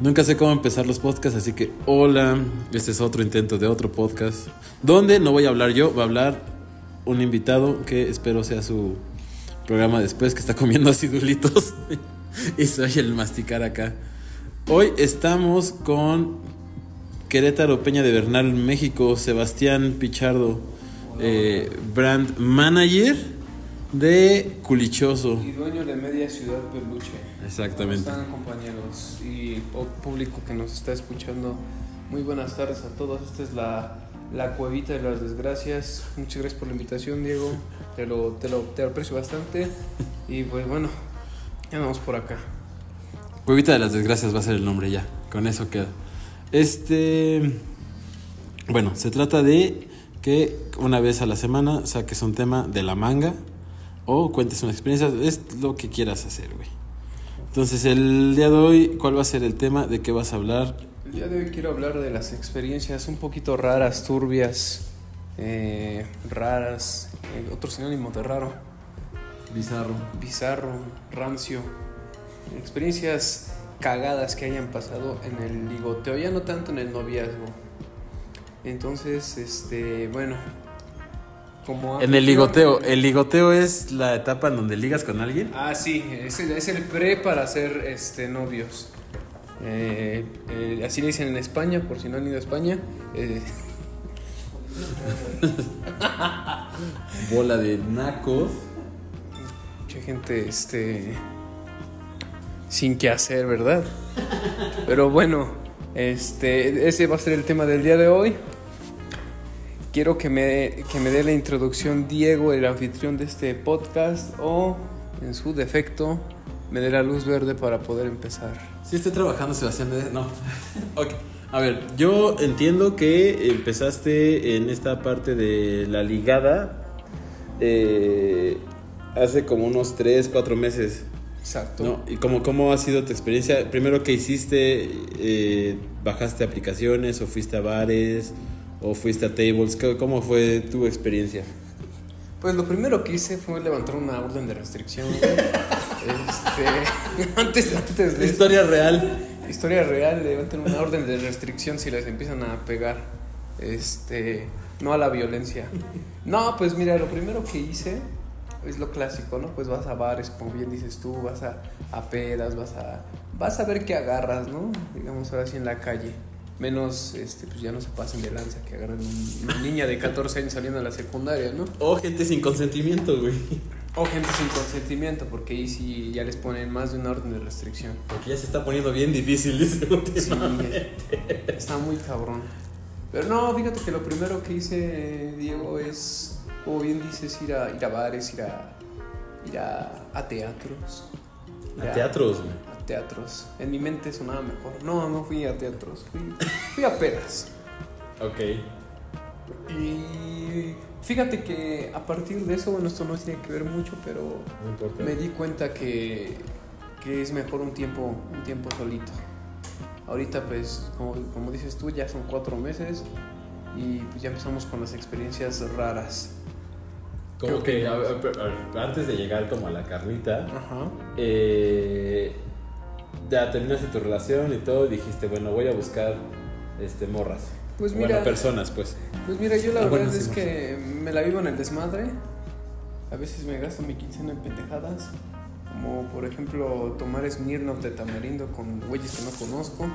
Nunca sé cómo empezar los podcasts, así que hola, este es otro intento de otro podcast, donde no voy a hablar yo, va a hablar un invitado que espero sea su programa después, que está comiendo acidulitos y soy el masticar acá. Hoy estamos con Querétaro Peña de Bernal, México, Sebastián Pichardo, eh, brand manager de Culichoso. Y dueño de Media Ciudad Peluche. Exactamente. ¿Cómo están compañeros y público que nos está escuchando? Muy buenas tardes a todos. Esta es la, la cuevita de las desgracias. Muchas gracias por la invitación, Diego. Te lo, te lo, te lo aprecio bastante. Y pues bueno, ya vamos por acá. Cuevita de las Desgracias va a ser el nombre ya, con eso queda. Este. Bueno, se trata de que una vez a la semana saques un tema de la manga o cuentes una experiencia, es lo que quieras hacer, güey. Entonces, el día de hoy, ¿cuál va a ser el tema? ¿De qué vas a hablar? El día de hoy quiero hablar de las experiencias un poquito raras, turbias, eh, raras, eh, otro sinónimo de raro. Bizarro. bizarro, rancio, experiencias cagadas que hayan pasado en el ligoteo, ya no tanto en el noviazgo. Entonces, este, bueno, como En el ligoteo. ¿El ligoteo es la etapa en donde ligas con alguien? Ah, sí, es el, es el pre para ser este novios. Eh, eh, así le dicen en España, por si no han ido a España. Eh, Bola de nacos. mucha gente este sin qué hacer, ¿verdad? Pero bueno, este ese va a ser el tema del día de hoy. Quiero que me, que me dé la introducción Diego, el anfitrión de este podcast, o en su defecto, me dé la luz verde para poder empezar. Sí, estoy trabajando, Sebastián. ¿eh? No. ok. A ver, yo entiendo que empezaste en esta parte de la ligada eh, hace como unos 3, 4 meses. Exacto. ¿no? ¿Y cómo, cómo ha sido tu experiencia? Primero, ¿qué hiciste? Eh, ¿Bajaste aplicaciones o fuiste a bares o fuiste a tables? ¿Cómo- ¿Cómo fue tu experiencia? Pues lo primero que hice fue levantar una orden de restricción. este, antes, antes de Historia real. Historia real, levanten una orden de restricción si les empiezan a pegar. Este, no a la violencia. No, pues mira, lo primero que hice es lo clásico, ¿no? Pues vas a bares, como bien dices tú, vas a, a pedas, vas a vas a ver qué agarras, ¿no? Digamos ahora sí en la calle. Menos, este, pues ya no se pasen de lanza que agarran un- una niña de 14 años saliendo de la secundaria, ¿no? O gente sin consentimiento, güey. O gente sin consentimiento, porque ahí sí ya les ponen más de una orden de restricción. Porque ya se está poniendo bien difícil, dice Sí, está muy cabrón. Pero no, fíjate que lo primero que hice, Diego, es, como bien dices, ir a, ir a bares, ir a, ir a, a teatros. A teatros, güey. Teatros. En mi mente sonaba mejor. No, no fui a teatros, fui, fui a pedas. Ok. Y fíjate que a partir de eso, bueno, esto no tiene que ver mucho, pero No me di cuenta que, que es mejor un tiempo, un tiempo solito. Ahorita pues, como, como dices tú, ya son cuatro meses y pues ya empezamos con las experiencias raras. Como ¿Qué que a a antes de llegar como a la carnita, Ajá. eh, ya terminaste tu relación y todo, y dijiste, bueno, voy a buscar este morras. Pues bueno, mira, personas, pues. pues mira, yo la Ah, verdad bueno, sí, es que me la vivo en el desmadre. A veces me gasto mi quincena en pendejadas. Como por ejemplo tomar Smirnoff de tamarindo con güeyes que no conozco.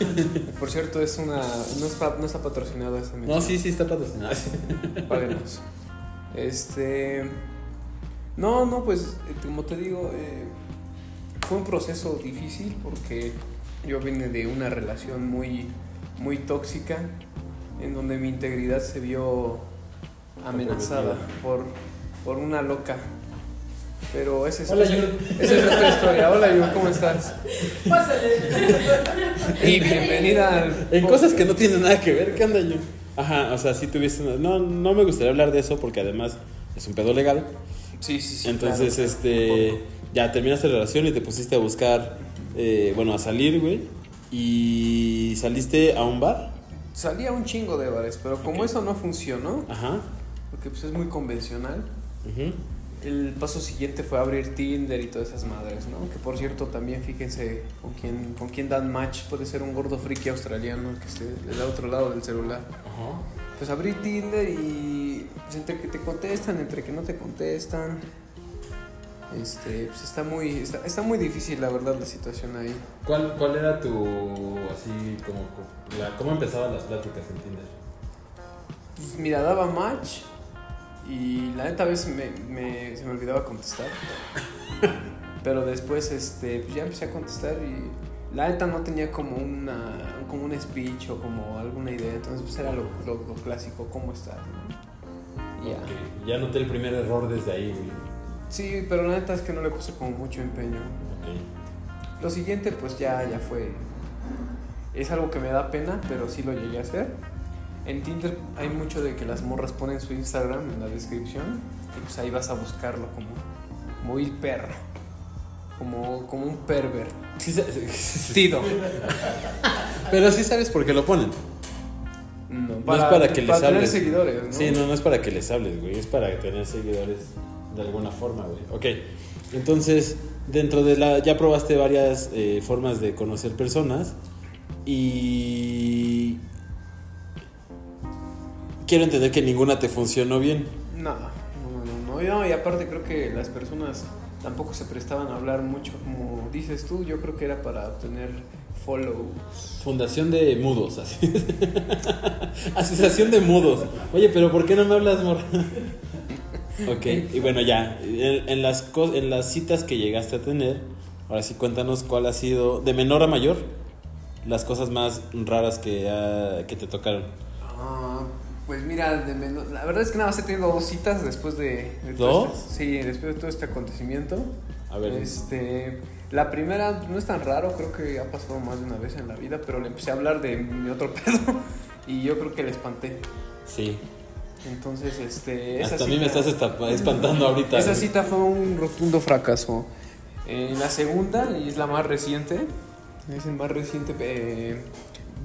por cierto, es una. No está, no está patrocinado esta No, sí, sí, está patrocinado. Páguenos. Este. No, no, pues eh, como te digo, eh, fue un proceso difícil porque yo vine de una relación muy, muy tóxica en donde mi integridad se vio amenazada por, por una loca. Pero ese es, Hola, ese- Yul. esa es otra historia. Hola, Yul, ¿cómo estás? Y bienvenida al. En cosas que no tienen nada que ver, ¿qué anda yo? Ajá, o sea, sí tuviste una... No, no me gustaría hablar de eso porque además es un pedo legal. Sí, sí, sí. Entonces, claro. este... Ya terminaste la relación y te pusiste a buscar... eh, bueno, a salir, güey. Y saliste a un bar. Salía un chingo de bares, pero como Ok. eso no funcionó, Ajá. porque pues es muy convencional, ujú. el paso siguiente fue abrir Tinder y todas esas madres, ¿no? Que por cierto también fíjense con quién, con quién dan match. Puede ser un gordo friki australiano que esté del otro lado del celular. Ajá. Pues abrí Tinder y pues, entre que te contestan, entre que no te contestan. Este, pues está muy, está, está muy difícil la verdad la situación ahí. ¿Cuál, ¿Cuál era tu, así, como, la, cómo empezaban las pláticas en Tinder? Pues mira, daba match y la neta a veces me, me- se me olvidaba contestar. Pero después este, pues ya empecé a contestar y la neta no tenía como, una, como un speech o como alguna idea. Entonces pues era lo, lo, lo clásico, ¿cómo estás? no? Ya. Ok, Ya noté el primer error desde ahí, güey. Sí, pero la neta es que no le puse como mucho empeño. Ok. Lo siguiente pues ya, ya fue... Es algo que me da pena, pero sí lo llegué a hacer. En Tinder hay mucho de que las morras ponen su Instagram en la descripción y pues ahí vas a buscarlo como muy perro. Como, como un perver. Sí, sa- Tido. Pero sí sabes por qué lo ponen. No, No es para que les para tener hables. seguidores, ¿no? Sí, no, no es para que les hables, güey. Es para tener seguidores de alguna forma, güey. Ok. Entonces, dentro de la. Ya probaste varias eh, formas de conocer personas. Y. Quiero entender que ninguna te funcionó bien. No, no, no, no, y aparte creo que las personas tampoco se prestaban a hablar mucho, como dices tú, yo creo que era para obtener follows. Fundación de mudos, así. Asociación de mudos. Oye, pero ¿por qué no me hablas, mor? Ok, y bueno, ya. En, en las, en las citas que llegaste a tener, ahora sí cuéntanos cuál ha sido, de menor a mayor, las cosas más raras que, ha- que te tocaron. Ah, pues mira, de menos- la verdad es que nada más he tenido dos citas después de... de este- sí, después de todo este acontecimiento. A ver. Este, la primera no es tan raro, creo que ha pasado más de una vez en la vida, pero le empecé a hablar de mi otro pedo y yo creo que le espanté. Sí. Entonces, este... esa Hasta a mí me estás espantando ahorita. Esa güey. cita fue un rotundo fracaso. Eh, la segunda, y es la más reciente, es el más reciente eh,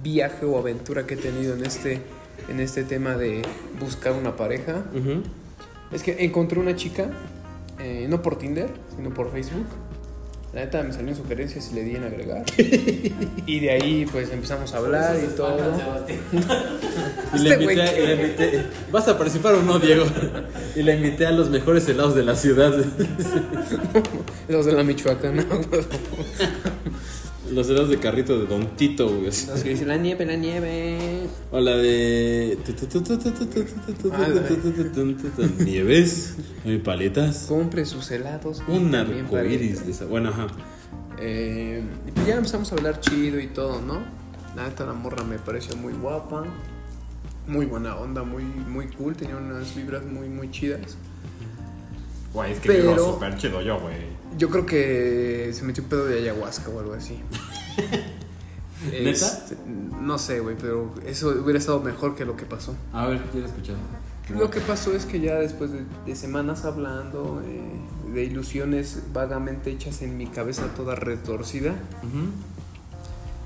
viaje o aventura que he tenido en este, en este tema de buscar una pareja. Es que encontré una chica, eh, no por Tinder, sino por Facebook. La neta me salieron sugerencias y le di en agregar. y de ahí pues empezamos a hablar y todo. Y le Este invité, a- y le invité- ¿Vas a participar o no, Diego? Y le invité a los mejores helados de la ciudad. Los de la Michoacana. Los helados de carrito de Don Tito, güey. Los que dicen la nieve, la nieve. O la de. Nieves, hay paletas. Compre sus helados. Un paletas. de esa. Bueno, ajá. Eh, y pues ya empezamos a hablar chido y todo, ¿no? La neta, la morra me pareció muy guapa, muy buena onda, muy, muy cool, tenía unas vibras muy, muy chidas. Güey, es que vivo Pero- súper chido yo, güey. Yo creo que se metió un pedo de ayahuasca o algo así. ¿Neta? Este, no sé, güey, pero eso hubiera estado mejor que lo que pasó. A ver, quiero escuchar. Lo que pasó es que ya después de, de semanas hablando, eh, de ilusiones vagamente hechas en mi cabeza toda retorcida,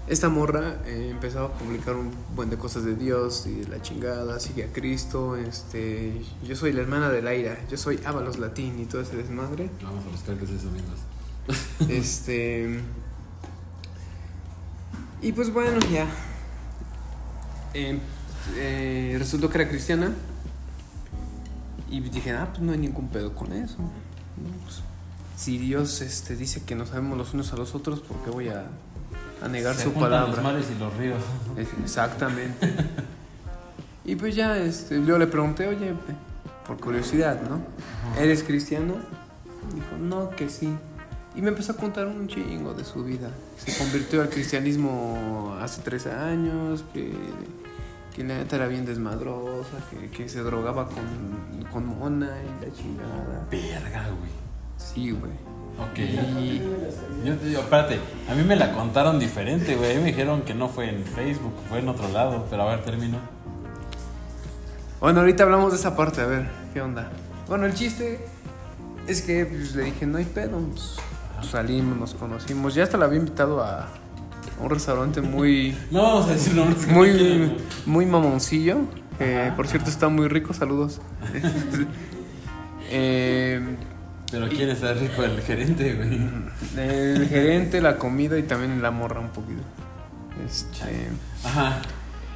Esta morra eh, empezaba a publicar un buen de cosas de Dios y de la chingada, sigue a Cristo, este, yo soy la hermana de Laira, yo soy Ábalos Latín y todo ese desmadre. Vamos a buscar qué es eso, amigos. Este. Y pues bueno, ya. Eh, eh, resultó que era cristiana. Y dije, ah, pues no hay ningún pedo con eso. No, pues, si Dios este, dice que nos sabemos los unos a los otros, ¿por qué voy a, a negar Se su palabra? los mares y los ríos. Exactamente. y pues ya, este, yo le pregunté, oye, por curiosidad, ¿no? ¿Eres cristiano? Dijo, no, que sí. Y me empezó a contar un chingo de su vida. Se convirtió al cristianismo hace tres años, que, que la neta era bien desmadrosa, que, que se drogaba con, con mona y la chingada. Verga, güey. Sí, güey. Ok. Yo te digo, espérate, a mí me la contaron diferente, güey. Me dijeron que no fue en Facebook, fue en otro lado. Pero a ver, termino. Bueno, ahorita hablamos de esa parte, a ver, ¿qué onda? Bueno, el chiste es que pues, le dije, no hay pedo. pues, salimos, nos conocimos. Ya hasta la había invitado a, un restaurante muy, No vamos a decir nombres. muy, muy mamoncillo. que por cierto, está muy rico, saludos. Eh, Pero ¿quién está rico? El gerente, güey. El gerente, la comida y también la morra un poquito. Este. Ajá.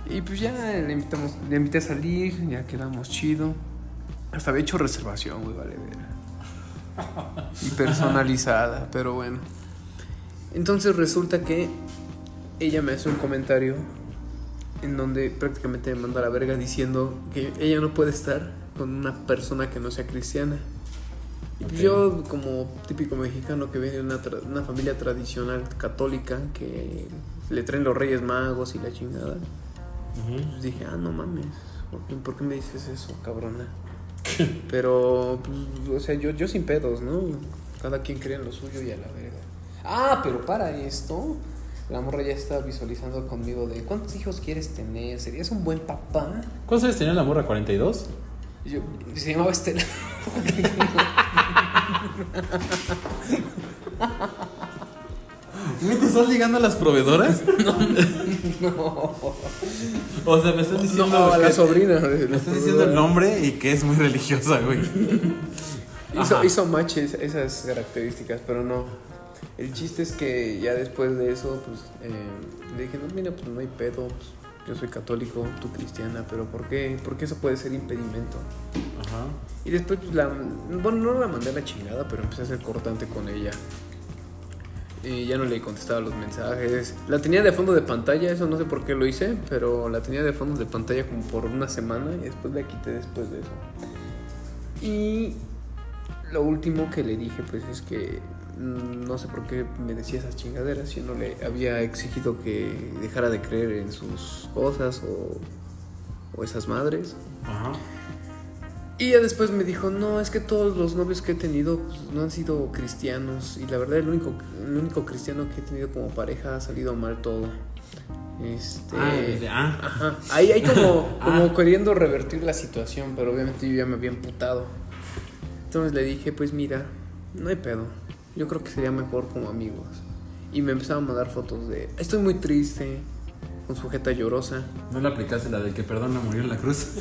Y pues ya le invitamos, le invité a salir, ya quedamos chido. Hasta había hecho reservación, güey, vale ver. Y personalizada, pero bueno. Entonces resulta que ella me hace un comentario en donde prácticamente me manda a la verga diciendo que ella no puede estar con una persona que no sea cristiana. Y pues Ok. Yo, como típico mexicano que viene de una, tra- una familia tradicional católica que le traen los reyes magos y la chingada, pues dije, ah, no mames, ¿por qué, por qué me dices eso, cabrona? Pero, pues, o sea, yo, yo sin pedos, ¿no? Cada quien cree en lo suyo y a la verga. Ah, pero para esto, la morra ya está visualizando conmigo de ¿cuántos hijos quieres tener? ¿Serías un buen papá? ¿Cuántos años tenía la morra? ¿42? Y yo, se llamaba Estela. ¿No te estás ligando a las proveedoras? no, O sea, me estás diciendo. no, a la sobrina. de Me estás diciendo el nombre y que es muy religiosa, güey. Hizo, hizo match esas características, pero no. El chiste es que ya después de eso, pues eh, dije, no, mira, pues no hay pedo, pues, yo soy católico, tú cristiana, pero ¿por qué? Porque eso puede ser impedimento. Ajá. Y después, pues la. Bueno, no la mandé a la chingada, pero empecé a ser cortante con ella. Y ya no le contestaba los mensajes. La tenía de fondo de pantalla, eso no sé por qué lo hice, pero la tenía de fondo de pantalla como por una semana y después la quité después de eso. Y lo último que le dije, pues es que no sé por qué me decía esas chingaderas. Yo no le había exigido que dejara de creer en sus cosas o, o esas madres. Ajá. Y ya después me dijo, no, es que todos los novios que he tenido pues, no han sido cristianos. Y la verdad, el único, el único cristiano que he tenido como pareja ha salido mal todo. Este. Ah, ah. Ajá. Ahí hay como, como Ah. queriendo revertir la situación, pero obviamente yo ya me había emputado. Entonces le dije, pues mira, no hay pedo. Yo creo que sería mejor como amigos. Y me empezaba a mandar fotos de, estoy muy triste, con su jeta llorosa. ¿No le aplicaste la del que perdona murió en la cruz?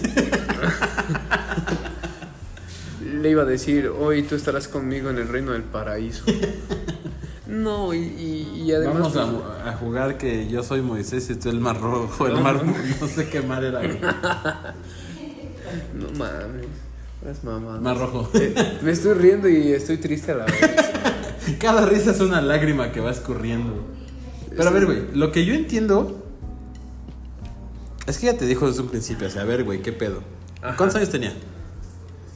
Le iba a decir, hoy tú estarás conmigo en el reino del paraíso. No, y, y- y además... Vamos a, a jugar que yo soy Moisés y tú el mar rojo, el mar no sé qué mar era. No mames, es mamá. Mar rojo. me estoy riendo y estoy triste a la vez. Cada risa es una lágrima que va escurriendo. Pero a ver, güey, lo que yo entiendo es que ya te dijo desde un principio, o sea, a ver, güey, ¿qué pedo? Ajá. ¿Cuántos años tenía?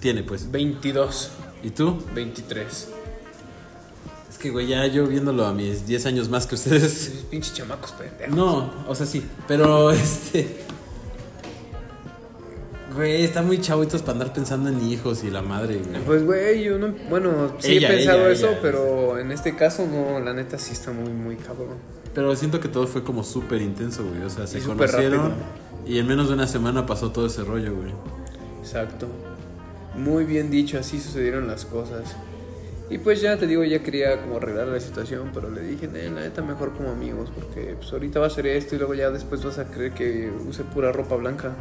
Tiene, pues. 22, ¿Y tú? 23. Es que, güey, ya yo viéndolo a mis 10 años más que ustedes. Pinches chamacos pendejos. No, o sea, sí, pero este. Güey, están muy chavitos para andar pensando en hijos y la madre, güey. Pues, güey, yo no. Bueno, sí Ella, he pensado ella, eso, ella. pero en este caso no, la neta sí está muy, muy cabrón. Pero siento que todo fue como súper intenso, güey. O sea, se Y conocieron y en menos de una semana pasó todo ese rollo, güey. Exacto. Muy bien dicho, así sucedieron las cosas. Y pues ya te digo, ya quería como arreglar la situación, pero le dije, "Nee, la neta mejor como amigos, porque pues ahorita va a ser esto y luego ya después vas a creer que use pura ropa blanca.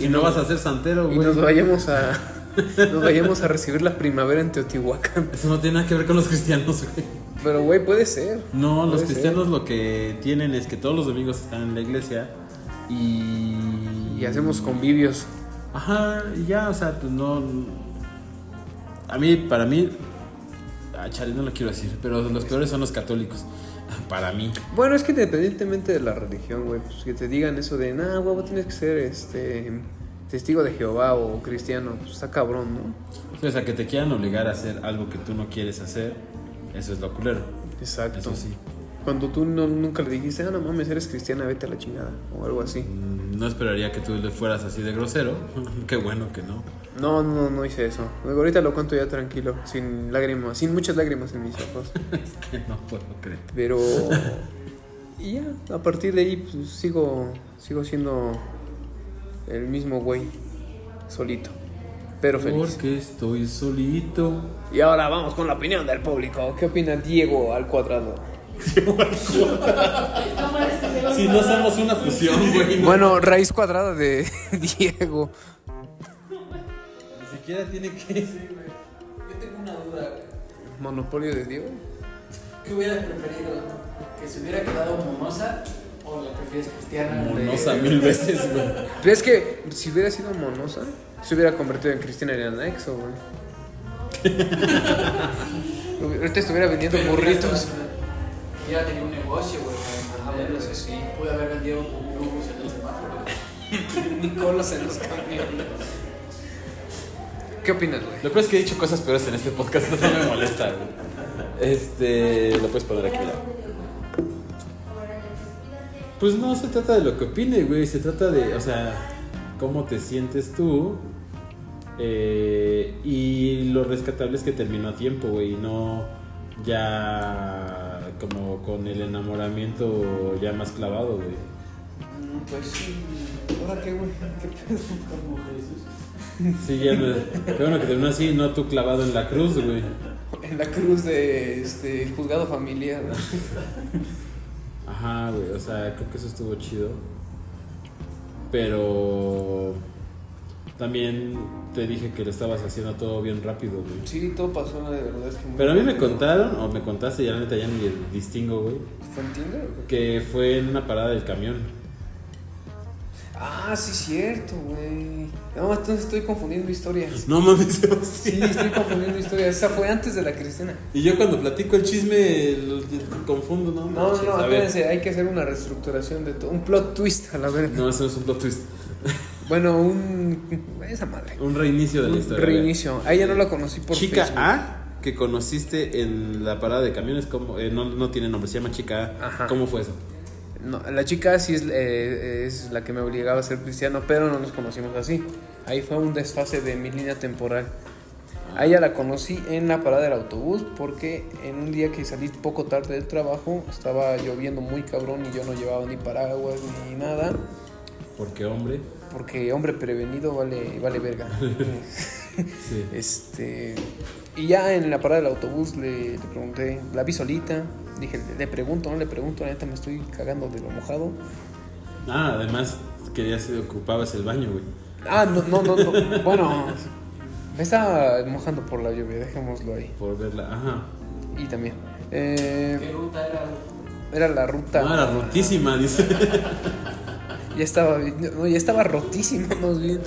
Y no vas a ser santero, Y güey. nos vayamos a nos vayamos a recibir la primavera en Teotihuacán. Eso no tiene nada que ver con los cristianos, güey. Pero güey, puede ser. No, los cristianos lo que tienen es que todos los domingos están en la iglesia y... Y hacemos convivios. Ajá, y ya, o sea, pues no... A mí, para mí... A chale, no lo quiero decir, pero los peores son los católicos. Para mí. Bueno, es que independientemente de la religión, güey, pues que te digan eso de, nah, huevo, tienes que ser este testigo de Jehová o cristiano, pues está cabrón, ¿no? Sí, O sea, que te quieran obligar a hacer algo que tú no quieres hacer, eso es lo culero. Exacto. Eso sí. Cuando tú no, nunca le dijiste, ah, no mames, eres cristiana, vete a la chingada, o algo así. Mm, No esperaría que tú le fueras así de grosero. Qué bueno que no. No, no, no hice eso. Luego ahorita lo cuento ya tranquilo, sin lágrimas, sin muchas lágrimas en mis ojos. Es que no puedo creer. Pero. Y ya, a partir de ahí, pues sigo, sigo siendo el mismo güey, solito, pero feliz. Porque estoy solito. Y ahora vamos con la opinión del público. ¿Qué opina Diego al cuadrado? Si no somos una fusión, güey. Bueno, raíz cuadrada de Diego. Siquiera tiene que. Yo tengo una monopolio de Diego. ¿Qué hubieras preferido? ¿Que se hubiera quedado monosa o la prefieres cristiana? Monosa mil veces, güey. Pero es que si hubiera sido monosa, se hubiera convertido en Cristina en anexo, güey. Ahorita estuviera vendiendo Pero burritos. Ya tenía un negocio, güey. Ah, bueno, eso sí. Pude haber vendido brujos en el semáforo. Nicolas en los camiones. ¿Qué opinas, güey? Lo peor es que he dicho cosas peores en este podcast, no me molesta, güey. Este. Lo puedes poner aquí, mira. Pues no se trata de lo que opine, güey. Se trata de, o sea, cómo te sientes tú. eh, y lo rescatable es que terminó a tiempo, güey. y No ya como con el enamoramiento ya más clavado, güey. Mm, Pues sí. ¿Ahora qué, güey? ¿Qué pedo? Como Jesús. Sí, ya no. Qué bueno que terminó así, no tú clavado en la cruz, güey. En la cruz de este juzgado familiar. Ajá, güey, o sea, creo que eso estuvo chido. Pero también te dije que lo estabas haciendo todo bien rápido, güey. Sí, todo pasó, de verdad. Es que Pero a mí me rápido. contaron, o me contaste, ya la neta ya ni distingo, güey, ¿Fue en Tinder que fue en una parada del camión. Ah, sí, cierto, güey. No, entonces estoy confundiendo historias. No mames, Sí, estoy confundiendo historias. Esa fue antes de la Cristina. Y yo cuando platico el chisme lo, lo confundo, ¿no? No, no, no, espérense, hay que hacer una reestructuración de todo. Un plot twist a la verga. No, eso no es un plot twist. Bueno, un. Esa madre. Un reinicio de la historia. reinicio. A ella no la conocí por Chica Facebook. A que conociste en la parada de camiones, ¿cómo? Eh, no, no tiene nombre, se llama Chica A. Ajá. ¿Cómo fue eso? No, la chica sí es, eh, es la que me obligaba a ser cristiano, pero no nos conocimos así. Ahí fue un desfase de mi línea temporal. A ella la conocí en la parada del autobús porque en un día que salí poco tarde del trabajo estaba lloviendo muy cabrón y yo no llevaba ni paraguas ni nada. Porque hombre. Porque hombre prevenido vale, vale verga. Sí. Este. Y ya en la parada del autobús le, le pregunté, la vi solita. Dije, le pregunto, no le pregunto, la neta me estoy cagando de lo mojado. Ah, además querías ocupabas el baño, güey. Ah, no, no, no, no. Bueno, me estaba mojando por la lluvia, dejémoslo ahí. Por verla. Ajá. Y también. eh, ¿Qué ruta era? era la ruta. Ah, era rotísima, dice. Ya estaba, no, ya estaba rotísima, más bien.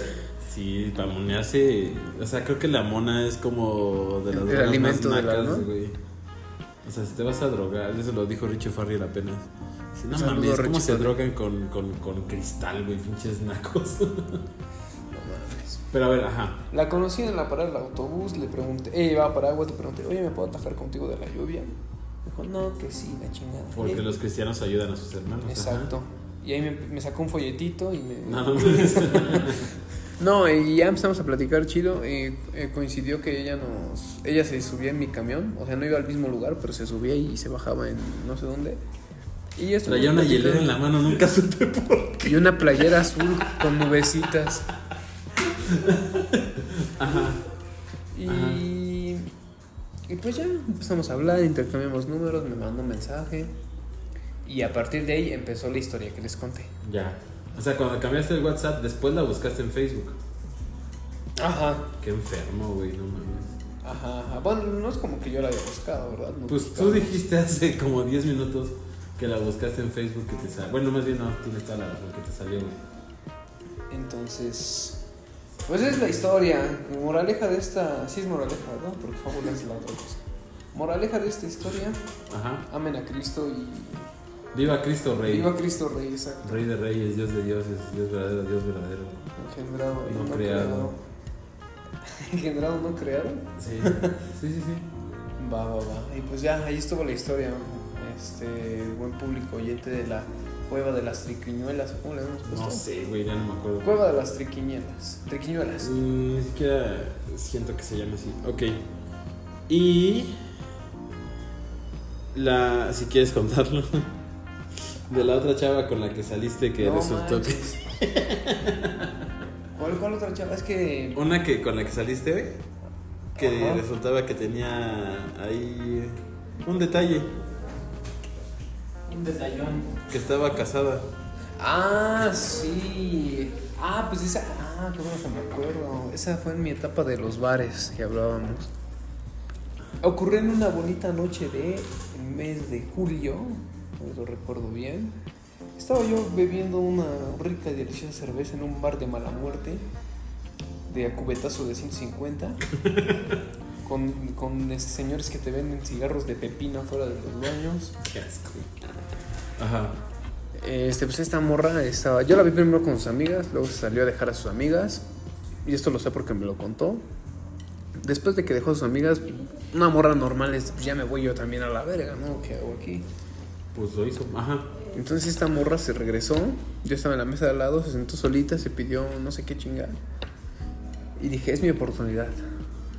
Sí, para monearse. O sea, creo que la mona es como de las El drogas alimento más de la, nacas, ¿no? güey. O sea, si te vas a drogar, eso lo dijo Richie Farrell apenas. No mames, ¿cómo Richie se Farrell. drogan con, con, con cristal, güey? Pinches nacos. No mames. Pero a ver, ajá. La conocí en la parada del autobús, le pregunté, ella llevaba paraguas, le pregunté, oye, ¿me puedo atajar contigo de la lluvia? Dijo, no, que sí, la chingada. Porque los cristianos ayudan a sus hermanos. ajá. Exacto. Y ahí me, me sacó un folletito y me... No, no mames. No, y ya empezamos a platicar chido. Y eh, coincidió que ella nos. Ella se subía en mi camión. O sea, no iba al mismo lugar, pero se subía y se bajaba en no sé dónde. Y estuvimos Traía una hielera en la mano, nunca supe por qué. Y una playera azul con nubecitas. Ajá. Y. Y pues ya empezamos a hablar, intercambiamos números, me mandó un mensaje. Y a partir de ahí empezó la historia que les conté. Ya. O sea, cuando cambiaste el WhatsApp, después la buscaste en Facebook. Ajá. Qué enfermo, güey, no mames. Ajá, ajá. Bueno, no es como que yo la haya buscado, ¿verdad? Pues tú dijiste hace como 10 minutos que la buscaste en Facebook que te salió. Bueno, más bien no, tienes toda la razón que te salió, güey. Entonces, pues es la historia. Moraleja de esta. Sí, es moraleja, ¿verdad? Porque fábula es la otra cosa. Moraleja de esta historia: Ajá. amen a Cristo y. Viva Cristo Rey. Viva Cristo Rey, exacto. Rey de reyes, Dios de dioses, Dios verdadero, Dios verdadero. Engendrado y No no, creado. creado. Engendrado, no creado. Sí, sí, sí, sí. Va, va, va. Y pues ya, ahí estuvo la historia. Este buen público oyente de la Cueva de las Triquiñuelas. ¿Cómo le hemos puesto? No sé, güey, ya no me acuerdo. Cueva de las Triquiñuelas. Triquiñuelas. Mm, Ni siquiera siento que se llame así. Ok. Y. La. Si quieres contarlo. De la otra chava con la que saliste que No resultó manches. ¿Cuál, ¿Cuál otra chava? Es que. que. Una que con la que saliste, güey. Que Ajá. resultaba que tenía ahí. Un detalle. Un detallón. Que estaba casada. Ah, sí. Ah, pues esa. Ah, qué bueno que me acuerdo. Esa fue en mi etapa de los bares que hablábamos. ocurrió en una bonita noche de mes de julio, lo recuerdo bien. Estaba yo bebiendo una rica y deliciosa cerveza en un bar de mala muerte, de a cubetazo de 150, con, con señores que te venden cigarros de pepino fuera de los baños. Qué asco. Ajá. Este, pues esta morra estaba. Yo la vi primero con sus amigas, luego se salió a dejar a sus amigas. Y esto lo sé porque me lo contó. Después de que dejó a sus amigas, una morra normal es, pues ya me voy yo también a la verga, ¿no? ¿Qué hago aquí? Pues lo hizo. Ajá. Entonces esta morra se regresó. Yo estaba en la mesa de al lado, se sentó solita, se pidió no sé qué chingada. Y dije, es mi oportunidad.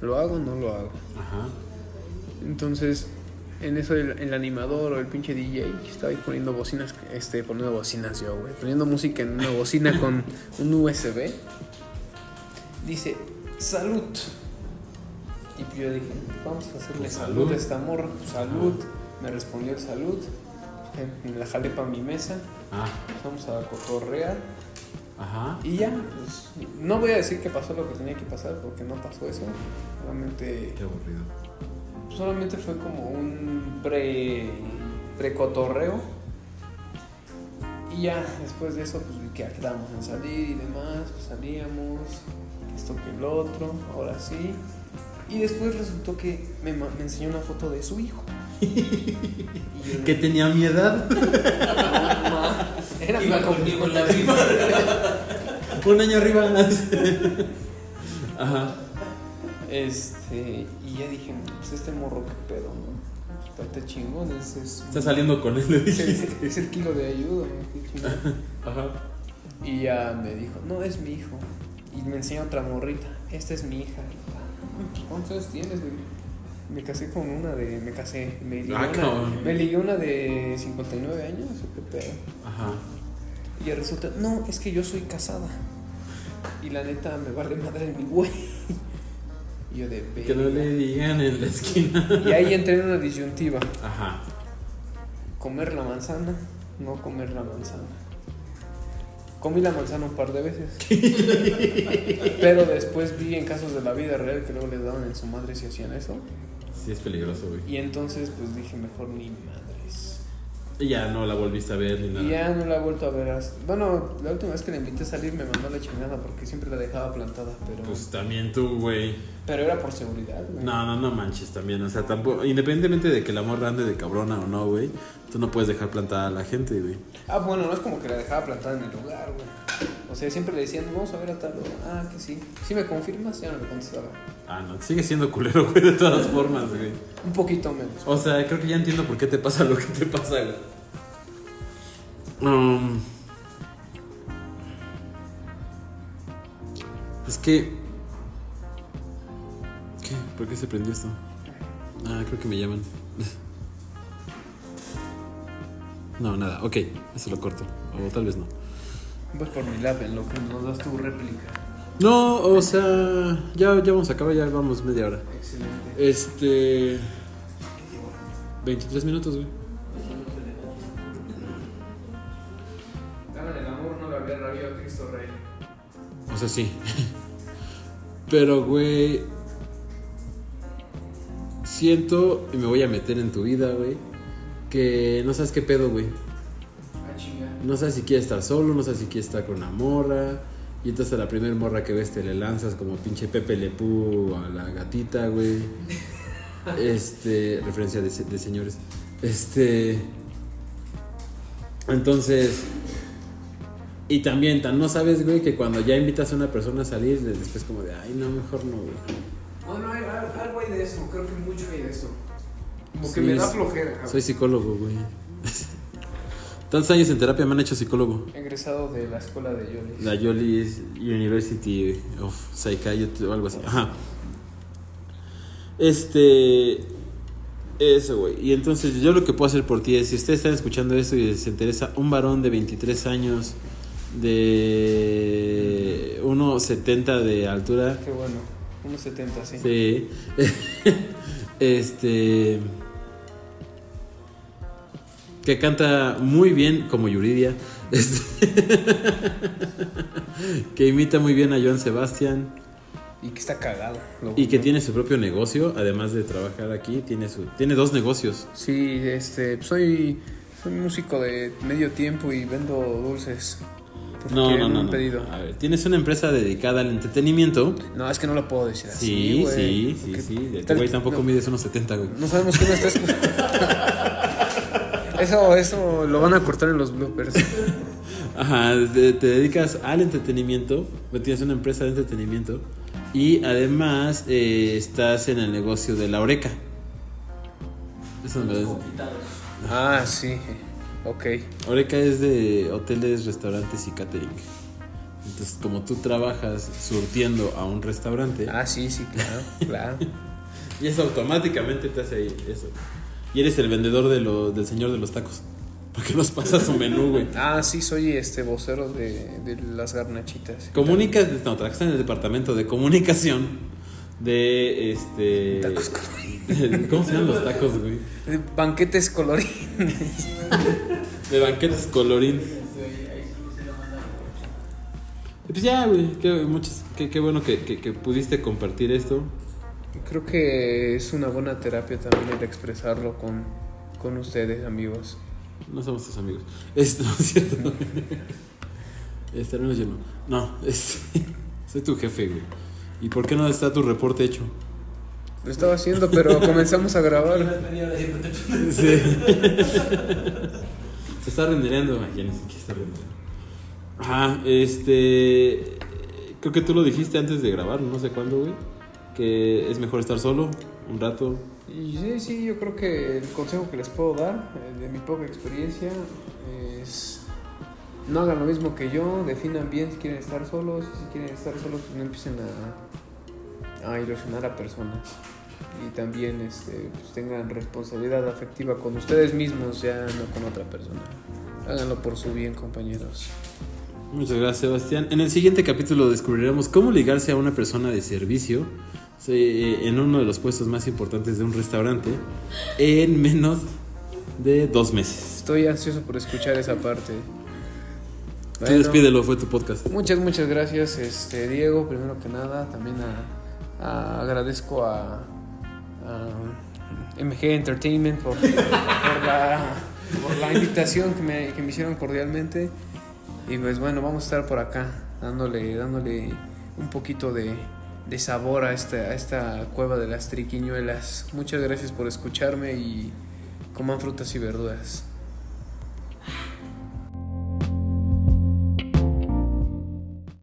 ¿Lo hago o no lo hago? Ajá. Entonces, en eso el, el animador o el pinche DJ que estaba ahí poniendo bocinas, este, poniendo bocinas yo, güey, poniendo música en una bocina con un USB, dice, salud. Y yo dije, vamos a hacerle salud, salud. a esta morra, salud. Me respondió el salud, me la jalé para mi mesa, Ah. vamos a cotorrear. Ajá. Y ya, pues, no voy a decir que pasó lo que tenía que pasar porque no pasó eso. Solamente Qué aburrido. Solamente fue como un pre precotorreo. Y ya, después de eso, pues vi que quedamos en salir y demás, pues salíamos, esto que el otro, ahora sí. Y después resultó que me, me enseñó una foto de su hijo. Que tenía mi edad. Era Iba mi conmigo en la vida. Un año arriba. Ajá. Este, y ya dije, pues este morro qué pedo, ¿no? Está chingón, es, es, Está saliendo con él, le es, el- dijiste. es el kilo de ayuda, ¿no? Qué chingón. Ajá. Y ya me dijo, no, es mi hijo. Y me enseñó otra morrita, esta es mi hija. "Ah, ¿Cuántos años tienes, güey? Me casé con una de. Me casé. Me ligué, Ah, una, me ligué una de 59 años, ¿o qué pedo? Ajá. Y resulta, no, es que yo soy casada. Y la neta me vale madre mi güey. Y yo de Que no le digan en la esquina. Y ahí entré en una disyuntiva: Ajá. comer la manzana, no comer la manzana. Comí la manzana un par de veces. Pero después vi en casos de la vida real que luego les daban en su madre si hacían eso. Sí, es peligroso, güey. Y entonces pues dije, mejor ni madres. Y ya no la volviste a ver ni nada. Y ya no la he vuelto a ver. hasta- Bueno, la última vez que la invité a salir me mandó la chingada porque siempre la dejaba plantada. Pero, Pues también tú, güey. Pero era por seguridad, güey. No, no, no manches también. O sea, tampoco. Independientemente de que la morra ande de cabrona o no, güey. Tú no puedes dejar plantada a la gente, güey. Ah, bueno, no es como que la dejaba plantada en el lugar, güey. O sea, siempre le decían, vamos a ver a tal. Ah, que sí. Si me confirmas, ya no le contestaba. Ah, no. Sigue siendo culero, güey, de todas formas, güey. Un poquito menos. O sea, creo que ya entiendo por qué te pasa lo que te pasa, güey. Um, es que. ¿Por qué se prendió esto? Ah, creo que me llaman. No, nada. Ok, eso lo corto. O tal vez no. Pues por mi lab, en lo que nos das tu réplica. No, o sea, ya, ya vamos a acabar, ya vamos media hora. Excelente. Este. 23 minutos, güey. Dame el amor, no le había rabiado a Cristo Rey. O sea, sí. Pero, güey. Siento, y me voy a meter en tu vida, güey. Que no sabes qué pedo, güey. Ah. No sabes si quieres estar solo, no sabes si quieres estar con una morra. Y entonces a la primera morra que ves te le lanzas como pinche Pepe Lepú a la gatita, güey. Este, referencia de, de señores. Este. Entonces. Y también, tan no sabes, güey, que cuando ya invitas a una persona a salir, después como de, ay, no, mejor no, güey. Algo hay de eso, creo que mucho hay de eso. Como Sí, que me da flojera. Soy psicólogo, güey. Tantos años en terapia me han hecho psicólogo. Egresado de la escuela de Yolis. La Yoli University of Psychiatry o algo así. Ajá. Este. Eso, güey. Y entonces yo lo que puedo hacer por ti es, si ustedes están escuchando esto y les interesa un varón de 23 años, de 1,70 de altura, Qué bueno, unos 70, sí. Sí. este. Que canta muy bien como Yuridia. Este, que imita muy bien a Joan Sebastián. y que está cagado. Y que tiene su propio negocio, además de trabajar aquí, tiene su tiene dos negocios. Sí, este, soy, soy músico de medio tiempo y vendo dulces. Porque No, no, me no, no. pedido. A ver, tienes una empresa dedicada al entretenimiento. No, es que no lo puedo decir así. Sí, sí, sí, porque sí. De tal- güey tampoco no, mides unos 70, güey. no sabemos quién está escuchando. Eso, eso lo van a cortar en los bloopers. Ajá, te dedicas al entretenimiento, tienes una empresa de entretenimiento y además eh, estás en el negocio de la oreca. Eso me lo-. Ah, sí. Ok. Oreca es de hoteles, restaurantes y catering. Entonces, como tú trabajas surtiendo a un restaurante, Ah, sí, sí, claro, claro. y eso automáticamente te hace ahí eso. Y eres el vendedor de lo, del señor de los tacos. Porque nos pasa su menú, güey. Ah, sí, soy este vocero de, de las garnachitas. Comunicas, no, trabajas en el departamento de comunicación de este. Tacos ¿Cómo se llaman los tacos, güey? De Banquetes colorines. De banquetes colorín. Y Pues ya, güey, qué, muchas, qué, qué bueno que, que- que pudiste compartir esto. Creo que es una buena terapia también el expresarlo con, con ustedes, amigos. No somos tus amigos. Esto, ¿no es cierto? Este, al menos yo no. No, es, soy tu jefe, güey. ¿Y por qué no está tu reporte hecho? Lo estaba haciendo, pero comenzamos a grabar. Sí. Se está rendereando. Ay, ya ni siquiera está rendereando. Ajá, este. Creo que tú lo dijiste antes de grabar, no sé cuándo, güey. Que es mejor estar solo un rato. Sí, sí, yo creo que el consejo que les puedo dar, eh, de mi poca experiencia, es no hagan lo mismo que yo, definan bien si quieren estar solos, y si quieren estar solos, pues no empiecen a, a ilusionar a personas. Y también este, pues tengan responsabilidad afectiva con ustedes mismos, ya no con otra persona. Háganlo por su bien, compañeros. Muchas gracias, Sebastián. En el siguiente capítulo descubriremos cómo ligarse a una persona de servicio eh, en uno de los puestos más importantes de un restaurante en menos de dos meses. Estoy ansioso por escuchar esa parte. Tú Bueno. despídelo, fue tu podcast. Muchas, muchas gracias, este, Diego. Primero que nada, también a, a- agradezco a, MG Entertainment por, la, invitación que me, que me hicieron cordialmente. Y pues bueno, vamos a estar por acá dándole, dándole un poquito de, de sabor a esta, a esta cueva de las triquiñuelas. Muchas gracias por escucharme y coman frutas y verduras.